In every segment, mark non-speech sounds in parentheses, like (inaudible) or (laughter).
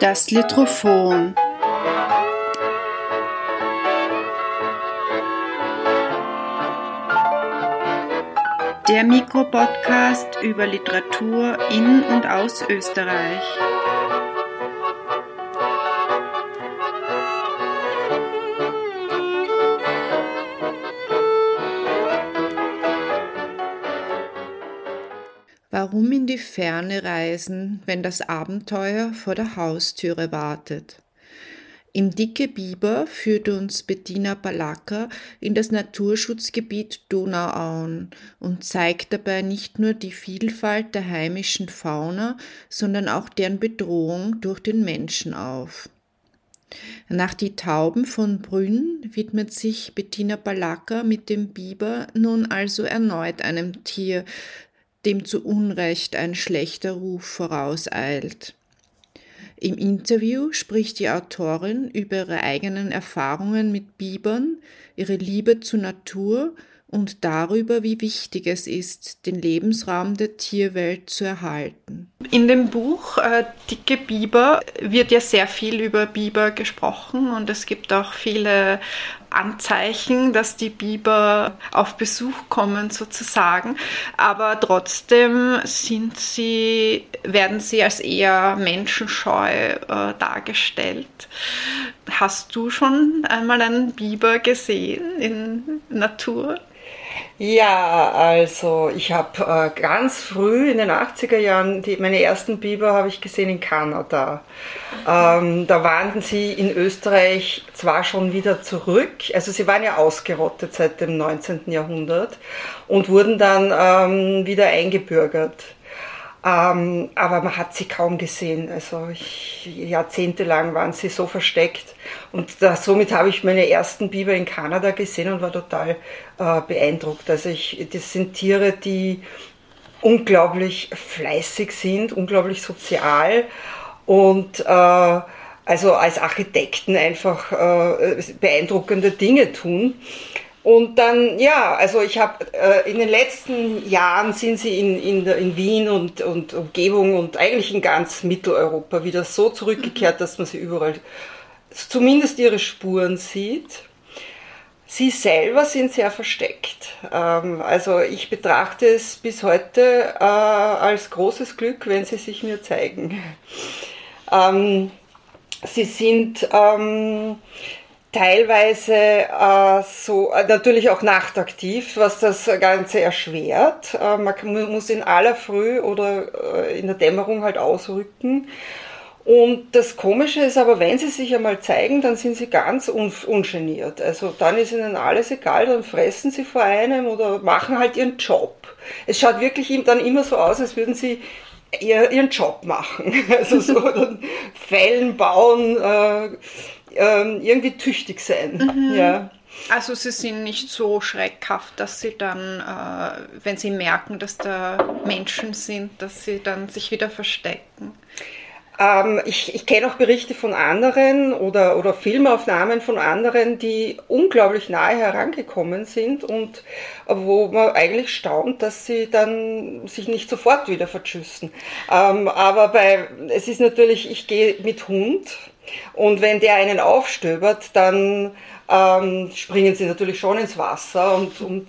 Das Litrophon. Der Mikropodcast über Literatur in und aus Österreich. Warum in die Ferne reisen, wenn das Abenteuer vor der Haustüre wartet? Im Dicke Biber führt uns Bettina Balaka in das Naturschutzgebiet Donauauen und zeigt dabei nicht nur die Vielfalt der heimischen Fauna, sondern auch deren Bedrohung durch den Menschen auf. Nach die Tauben von Brünn widmet sich Bettina Balaka mit dem Biber nun also erneut einem Tier, dem zu Unrecht ein schlechter Ruf vorauseilt. Im Interview spricht die Autorin über ihre eigenen Erfahrungen mit Bibern, ihre Liebe zur Natur und darüber, wie wichtig es ist, den Lebensraum der Tierwelt zu erhalten. In dem Buch äh, Dicke Biber wird ja sehr viel über Biber gesprochen und es gibt auch viele Anzeichen, dass die Biber auf Besuch kommen sozusagen, aber trotzdem sind sie, werden sie als eher menschenscheu äh, dargestellt. Hast du schon einmal einen Biber gesehen in Natur? Ja, also ich habe äh, ganz früh in den 80er Jahren, die, meine ersten Biber habe ich gesehen in Kanada. Ähm, da waren sie in Österreich zwar schon wieder zurück, also sie waren ja ausgerottet seit dem 19. Jahrhundert und wurden dann ähm, wieder eingebürgert. Ähm, aber man hat sie kaum gesehen. Also ich, jahrzehntelang waren sie so versteckt. Und da, somit habe ich meine ersten Biber in Kanada gesehen und war total äh, beeindruckt. Also ich, das sind Tiere, die unglaublich fleißig sind, unglaublich sozial und äh, also als Architekten einfach äh, beeindruckende Dinge tun. Und dann, ja, also ich habe äh, in den letzten Jahren sind sie in, in, in Wien und, und Umgebung und eigentlich in ganz Mitteleuropa wieder so zurückgekehrt, dass man sie überall zumindest ihre Spuren sieht. Sie selber sind sehr versteckt. Ähm, also ich betrachte es bis heute äh, als großes Glück, wenn sie sich mir zeigen. Ähm, sie sind ähm, teilweise äh, so äh, natürlich auch nachtaktiv, was das Ganze erschwert. Äh, man muss in aller Früh oder äh, in der Dämmerung halt ausrücken. Und das Komische ist aber, wenn sie sich einmal zeigen, dann sind sie ganz un ungeniert. Also dann ist ihnen alles egal, dann fressen sie vor einem oder machen halt ihren Job. Es schaut wirklich dann immer so aus, als würden sie ihren Job machen. (laughs) Also so dann Fällen bauen, äh, ähm, irgendwie tüchtig sein. Mhm. Ja. Also sie sind nicht so schreckhaft, dass sie dann, äh, wenn sie merken, dass da Menschen sind, dass sie dann sich wieder verstecken. Ähm, ich, ich kenne auch Berichte von anderen oder, oder Filmaufnahmen von anderen, die unglaublich nahe herangekommen sind und wo man eigentlich staunt, dass sie dann sich nicht sofort wieder verschüssen. Ähm, aber bei, es ist natürlich, ich gehe mit Hund und wenn der einen aufstöbert, dann ähm, springen sie natürlich schon ins Wasser und, und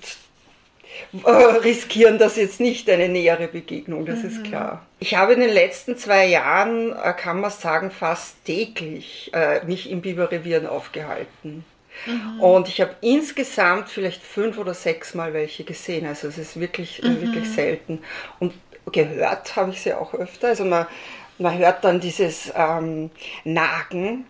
äh, riskieren das jetzt nicht eine nähere Begegnung, das mhm. ist klar. Ich habe in den letzten zwei Jahren, äh, kann man sagen, fast täglich äh, mich in Biberrevieren aufgehalten. Mhm. Und ich habe insgesamt vielleicht fünf oder sechs Mal welche gesehen. Also es ist wirklich, mhm. wirklich selten. Und gehört habe ich sie auch öfter. Also man, man hört dann dieses ähm, Nagen,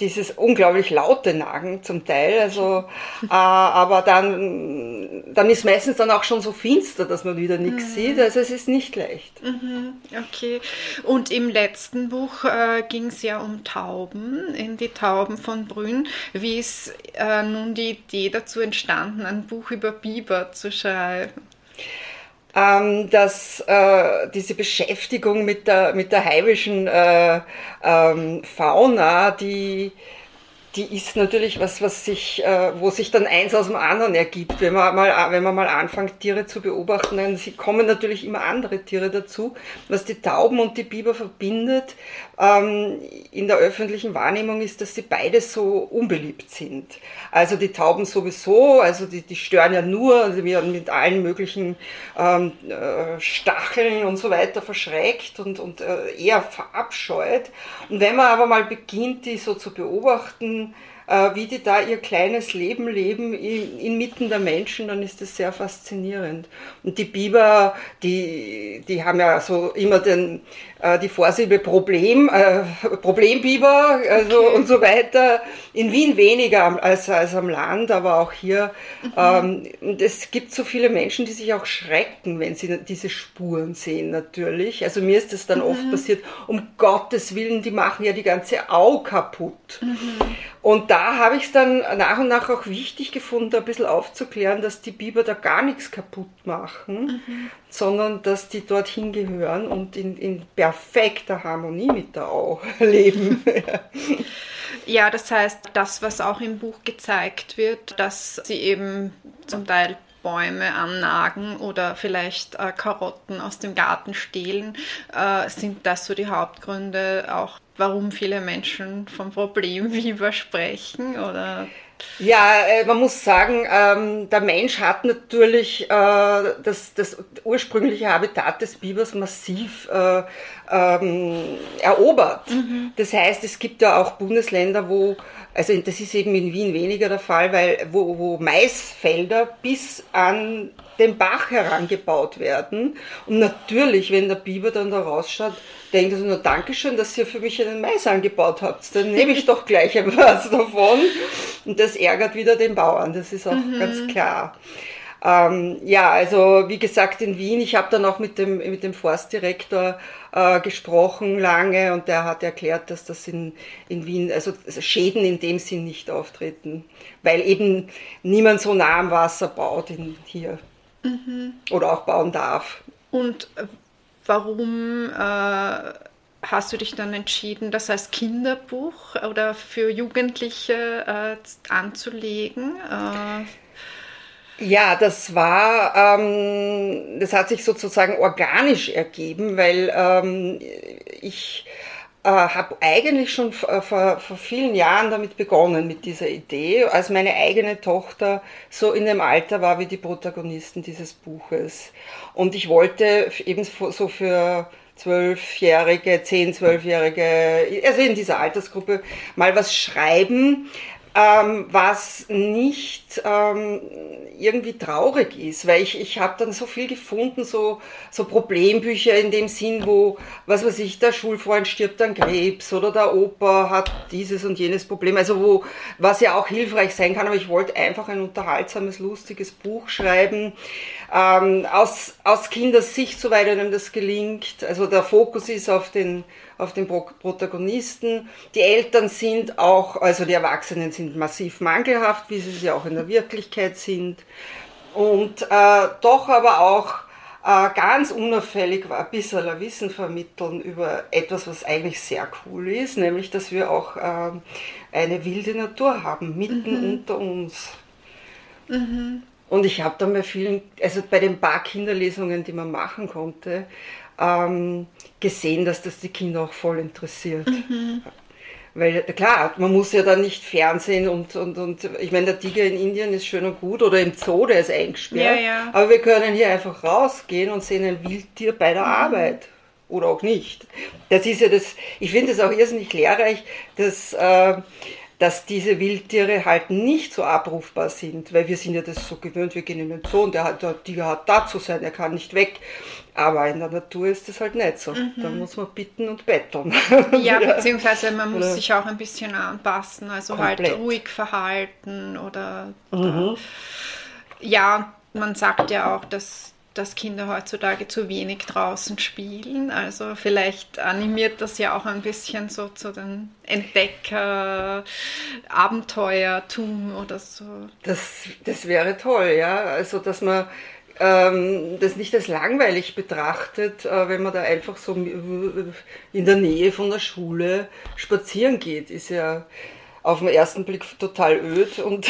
dieses unglaublich laute Nagen zum Teil. Also, (laughs) äh, aber dann, dann ist meistens dann auch schon so finster, dass man wieder nichts mhm. sieht. Also es ist nicht leicht. Mhm, okay. Und im letzten Buch äh, ging es ja um Tauben, in die Tauben von Brünn. Wie ist äh, nun die Idee dazu entstanden, ein Buch über Biber zu schreiben? Ähm, dass äh, diese Beschäftigung mit der, mit der heimischen äh, ähm, Fauna, die die ist natürlich was, was sich, äh, wo sich dann eins aus dem anderen ergibt. Wenn man mal, wenn man mal anfängt, Tiere zu beobachten, dann kommen natürlich immer andere Tiere dazu. Was die Tauben und die Biber verbindet ähm, in der öffentlichen Wahrnehmung ist, dass sie beide so unbeliebt sind. Also die Tauben sowieso, also die, die stören ja nur, also werden mit allen möglichen ähm, äh, Stacheln und so weiter verschreckt und, und äh, eher verabscheut. Und wenn man aber mal beginnt, die so zu beobachten, äh, wie die da ihr kleines Leben leben inmitten der Menschen, dann ist das sehr faszinierend. Und die Biber, die, die haben ja so immer den, äh, die Vorsilbe Problem, äh, Problembiber also okay. und so weiter. In Wien weniger als, als am Land, aber auch hier. Mhm. Ähm, und es gibt so viele Menschen, die sich auch schrecken, wenn sie diese Spuren sehen, natürlich. Also mir ist das dann mhm. oft passiert, um Gottes Willen, die machen ja die ganze Au kaputt. Mhm. Und da habe ich es dann nach und nach auch wichtig gefunden, ein bisschen aufzuklären, dass die Biber da gar nichts kaputt machen, mhm. sondern dass die dorthin gehören und in, in perfekter Harmonie mit der Au (laughs) leben. ja, das heißt, das, was auch im Buch gezeigt wird, dass sie eben zum Teil Bäume annagen oder vielleicht äh, Karotten aus dem Garten stehlen, äh, sind das so die Hauptgründe auch warum viele Menschen vom Problem (laughs) Biber sprechen oder? Ja, äh, man muss sagen, ähm, der Mensch hat natürlich äh, das, das ursprüngliche Habitat des Bibers massiv äh, ähm, erobert. Mhm. Das heißt, es gibt ja auch Bundesländer, wo, also das ist eben in Wien weniger der Fall, weil wo, wo Maisfelder bis an den Bach herangebaut werden. Und natürlich, wenn der Biber dann da rausschaut, denkt er so, nur Dankeschön, dass ihr für mich einen Mais angebaut habt. Dann nehme ich (laughs) doch gleich etwas davon. Und das ärgert wieder den Bauern, das ist auch mhm. ganz klar. Ähm, ja, also wie gesagt in Wien, ich habe dann auch mit dem, mit dem Forstdirektor äh, gesprochen lange und der hat erklärt, dass das in, in Wien, also Schäden in dem Sinn nicht auftreten, weil eben niemand so nah am Wasser baut in, hier mhm. oder auch bauen darf. Und warum äh, hast du dich dann entschieden, das als Kinderbuch oder für Jugendliche äh, anzulegen? Äh, ja, das war, ähm, das hat sich sozusagen organisch ergeben, weil ähm, ich äh, habe eigentlich schon äh, vor, vor vielen Jahren damit begonnen, mit dieser Idee, als meine eigene Tochter so in dem Alter war wie die Protagonisten dieses Buches. Und ich wollte eben so für Zwölfjährige, Zehn, Zwölfjährige, also in dieser Altersgruppe mal was schreiben, ähm, was nicht ähm, irgendwie traurig ist, weil ich, ich habe dann so viel gefunden, so, so Problembücher in dem Sinn, wo, was weiß ich, der Schulfreund stirbt an Krebs oder der Opa hat dieses und jenes Problem, also wo, was ja auch hilfreich sein kann, aber ich wollte einfach ein unterhaltsames, lustiges Buch schreiben, ähm, aus, aus Kindersicht, soweit einem das gelingt, also der Fokus ist auf den auf den Protagonisten. Die Eltern sind auch, also die Erwachsenen sind massiv mangelhaft, wie sie ja auch in der Wirklichkeit sind. Und äh, doch aber auch äh, ganz unauffällig ein bisschen Wissen vermitteln über etwas, was eigentlich sehr cool ist, nämlich dass wir auch äh, eine wilde Natur haben, mitten mhm. unter uns. Mhm. Und ich habe dann bei vielen, also bei den paar Kinderlesungen, die man machen konnte, ähm, gesehen, dass das die Kinder auch voll interessiert. Mhm. Weil klar, man muss ja dann nicht Fernsehen und, und, und ich meine, der Tiger in Indien ist schön und gut oder im Zoo, der ist eingesperrt. Ja, ja. Aber wir können hier einfach rausgehen und sehen ein Wildtier bei der mhm. Arbeit. Oder auch nicht. Das ist ja das, ich finde es auch irrsinnig lehrreich, dass äh, dass diese Wildtiere halt nicht so abrufbar sind, weil wir sind ja das so gewöhnt, wir gehen in den Zoo und der, der Tiger hat da zu sein, er kann nicht weg. Aber in der Natur ist das halt nicht so. Mhm. Da muss man bitten und betteln. (laughs) Ja, beziehungsweise man muss oder sich auch ein bisschen anpassen, also halt komplett. halt ruhig verhalten oder mhm. ja, man sagt ja auch, dass dass Kinder heutzutage zu wenig draußen spielen. Also vielleicht animiert das ja auch ein bisschen so zu den Entdecker, Abenteuertum oder so. Das, das wäre toll, ja. Also dass man ähm, das nicht als langweilig betrachtet, äh, wenn man da einfach so in der Nähe von der Schule spazieren geht, ist ja auf den ersten Blick total öd und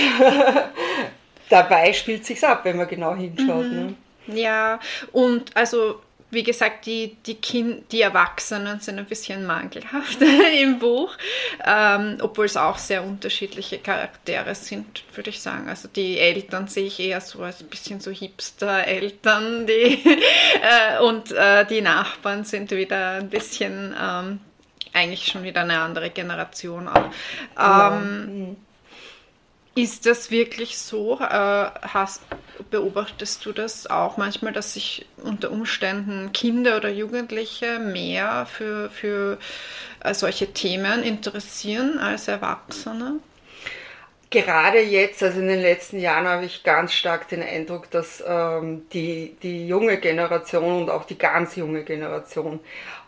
(laughs) dabei spielt sich's ab, wenn man genau hinschaut. Mhm. Ne? Ja, und also wie gesagt, die, die, kind, die Erwachsenen sind ein bisschen mangelhaft (laughs) im Buch, ähm, obwohl es auch sehr unterschiedliche Charaktere sind, würde ich sagen. Also die Eltern sehe ich eher so als ein bisschen so Hipster-Eltern, (laughs) äh, und äh, die Nachbarn sind wieder ein bisschen ähm, eigentlich schon wieder eine andere Generation. Ähm, ja. Mhm. Ist das wirklich so? Äh, hast, beobachtest du das auch manchmal, dass sich unter Umständen Kinder oder Jugendliche mehr für, für äh, solche Themen interessieren als Erwachsene? Gerade jetzt, also in den letzten Jahren, habe ich ganz stark den Eindruck, dass ähm, die, die junge Generation und auch die ganz junge Generation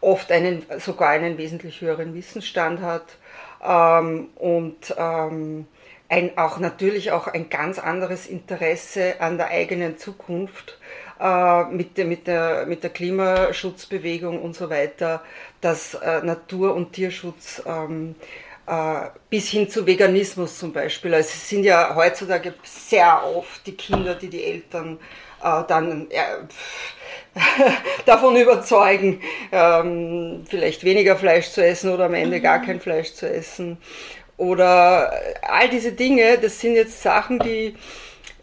oft einen, sogar einen wesentlich höheren Wissensstand hat ähm, und ähm, ein, auch natürlich auch ein ganz anderes Interesse an der eigenen Zukunft äh, mit, der, mit, der, mit der Klimaschutzbewegung und so weiter, dass äh, Natur- und Tierschutz ähm, äh, bis hin zu Veganismus zum Beispiel. Also es sind ja heutzutage sehr oft die Kinder, die die Eltern äh, dann (laughs) davon überzeugen, ähm, vielleicht weniger Fleisch zu essen oder am Ende gar mhm. kein Fleisch zu essen. Oder all diese Dinge, das sind jetzt Sachen, die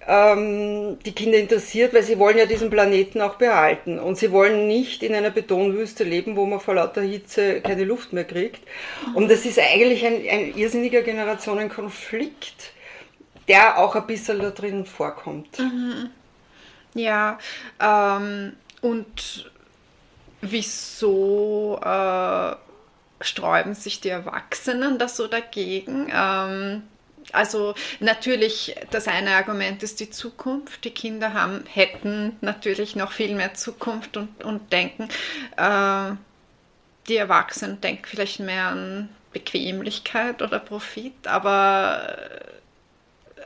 ähm, die Kinder interessiert, weil sie wollen ja diesen Planeten auch behalten. Und sie wollen nicht in einer Betonwüste leben, wo man vor lauter Hitze keine Luft mehr kriegt. Und das ist eigentlich ein, ein irrsinniger Generationenkonflikt, der auch ein bisschen da drin vorkommt. Mhm. Ja, ähm, und wieso äh, sträuben sich die Erwachsenen da so dagegen? Ähm, also natürlich, das eine Argument ist die Zukunft. Die Kinder haben, hätten natürlich noch viel mehr Zukunft und, und denken, äh, die Erwachsenen denken vielleicht mehr an Bequemlichkeit oder Profit, aber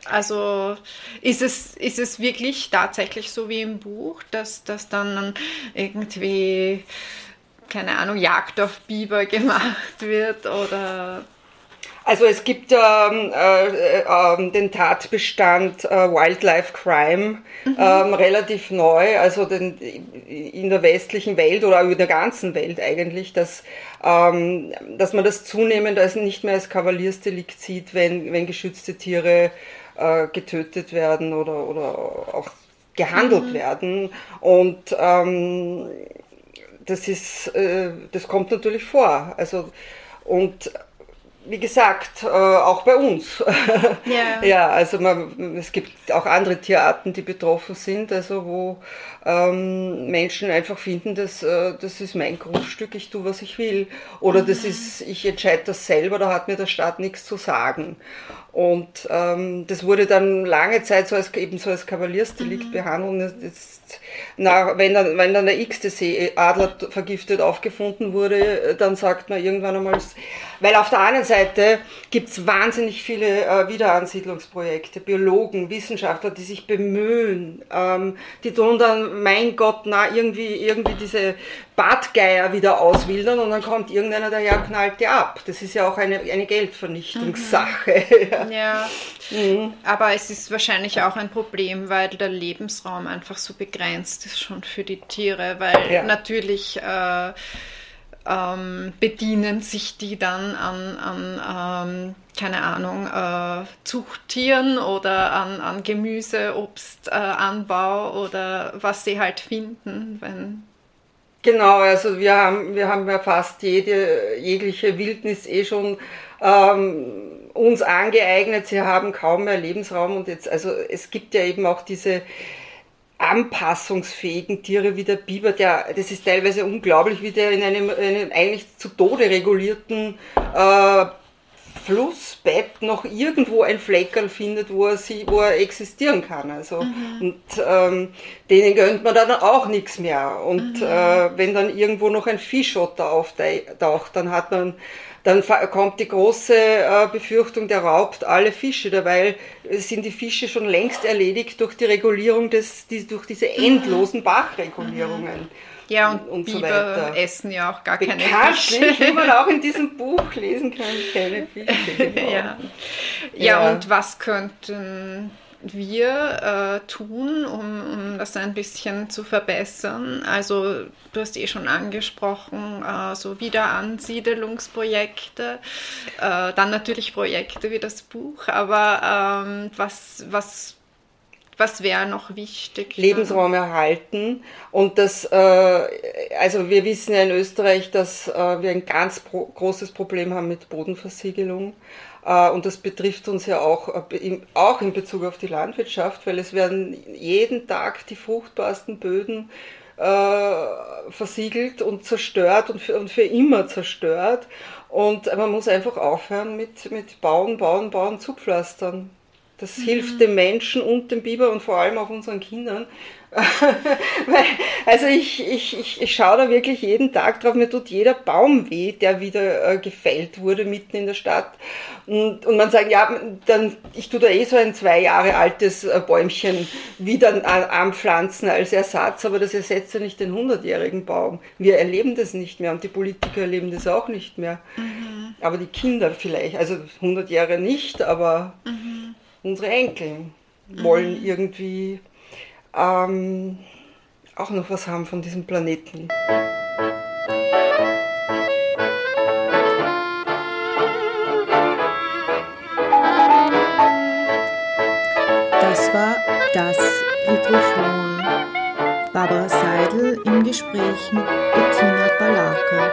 also ist es, ist es wirklich tatsächlich so wie im Buch, dass, dass dann irgendwie, keine Ahnung, Jagd auf Biber gemacht wird oder also es gibt ähm, äh, äh, den Tatbestand äh, Wildlife Crime mhm. ähm, relativ neu, also den, in der westlichen Welt oder in der ganzen Welt eigentlich, dass, ähm, dass man das zunehmend als nicht mehr als Kavaliersdelikt sieht, wenn, wenn geschützte Tiere äh, getötet werden oder, oder auch gehandelt mhm. werden. Und ähm, das ist, äh, das kommt natürlich vor. Also, und wie gesagt, äh, auch bei uns. (laughs) Ja, (laughs) ja also man, es gibt auch andere Tierarten, die betroffen sind, also wo ähm, Menschen einfach finden, dass äh, das ist mein Grundstück, ich tue, was ich will. Oder mhm. das ist, ich entscheide das selber, da hat mir der Staat nichts zu sagen. Und ähm, das wurde dann lange Zeit so als, eben so als Kavaliersdelikt mhm. behandelt. Jetzt, na, wenn, dann, wenn dann der x-te Seeadler vergiftet aufgefunden wurde, dann sagt man irgendwann einmal, weil auf der anderen Seite gibt's wahnsinnig viele äh, Wiederansiedlungsprojekte, Biologen, Wissenschaftler, die sich bemühen, ähm, die tun dann, mein Gott, na, irgendwie, irgendwie diese Bartgeier wieder auswildern und dann kommt irgendeiner daher und knallt die ab. Das ist ja auch eine, eine Geldvernichtungssache. Mhm. (laughs) ja, mhm. aber es ist wahrscheinlich auch ein Problem, weil der Lebensraum einfach so begrenzt ist schon für die Tiere, weil ja. natürlich äh, ähm, bedienen sich die dann an, an ähm, keine Ahnung, äh, Zuchttieren oder an, an Gemüse, Obstanbau äh, oder was sie halt finden, wenn Genau, also wir haben, wir haben ja fast jede, jegliche Wildnis eh schon ähm, uns angeeignet. Sie haben kaum mehr Lebensraum und jetzt, also es gibt ja eben auch diese anpassungsfähigen Tiere wie der Biber, der, das ist teilweise unglaublich, wie der in einem, einem eigentlich zu Tode regulierten äh, Flussbett noch irgendwo ein Fleckerl findet, wo er, sie, wo er existieren kann. Also, mhm. Und ähm, denen gönnt man dann auch nichts mehr. Und mhm. äh, wenn dann irgendwo noch ein Fischotter auftaucht, dann hat man dann kommt die große äh, Befürchtung, der raubt alle Fische, dabei sind die Fische schon längst erledigt durch die Regulierung des, die, durch diese endlosen Bachregulierungen. Ja, und, und Biber so weiter. essen ja auch gar keine Fische. wie man (laughs) auch in diesem Buch lesen kann, keine Fische. Genau. Ja. ja. ja, und was könnten wir äh, tun, um, um das ein bisschen zu verbessern? Also du hast eh schon angesprochen, äh, so Wiederansiedelungsprojekte, äh, dann natürlich Projekte wie das Buch, aber ähm, was, was was wäre noch wichtig? Lebensraum erhalten. Und das, äh, also wir wissen ja in Österreich, dass äh, wir ein ganz pro großes Problem haben mit Bodenversiegelung. Äh, und das betrifft uns ja auch, äh, auch in Bezug auf die Landwirtschaft, weil es werden jeden Tag die fruchtbarsten Böden äh, versiegelt und zerstört und für, und für immer zerstört. Und man muss einfach aufhören mit, mit Bauen, Bauen, Bauen, Zupflastern. Das mhm. hilft dem Menschen und dem Biber und vor allem auch unseren Kindern. (laughs) also ich, ich, ich, ich schaue da wirklich jeden Tag drauf, mir tut jeder Baum weh, der wieder äh, gefällt wurde mitten in der Stadt. Und, und man sagt, ja, dann, ich tue da eh so ein zwei Jahre altes äh, Bäumchen wieder anpflanzen als Ersatz, aber das ersetzt ja nicht den hundertjährigen Baum. Wir erleben das nicht mehr und die Politiker erleben das auch nicht mehr. Mhm. Aber die Kinder vielleicht, also 100 Jahre nicht, aber... Mhm unsere Enkel wollen mhm. irgendwie ähm, auch noch was haben von diesem Planeten. Das war das Hydrophon. Barbara Seidel im Gespräch mit Bettina Balaka.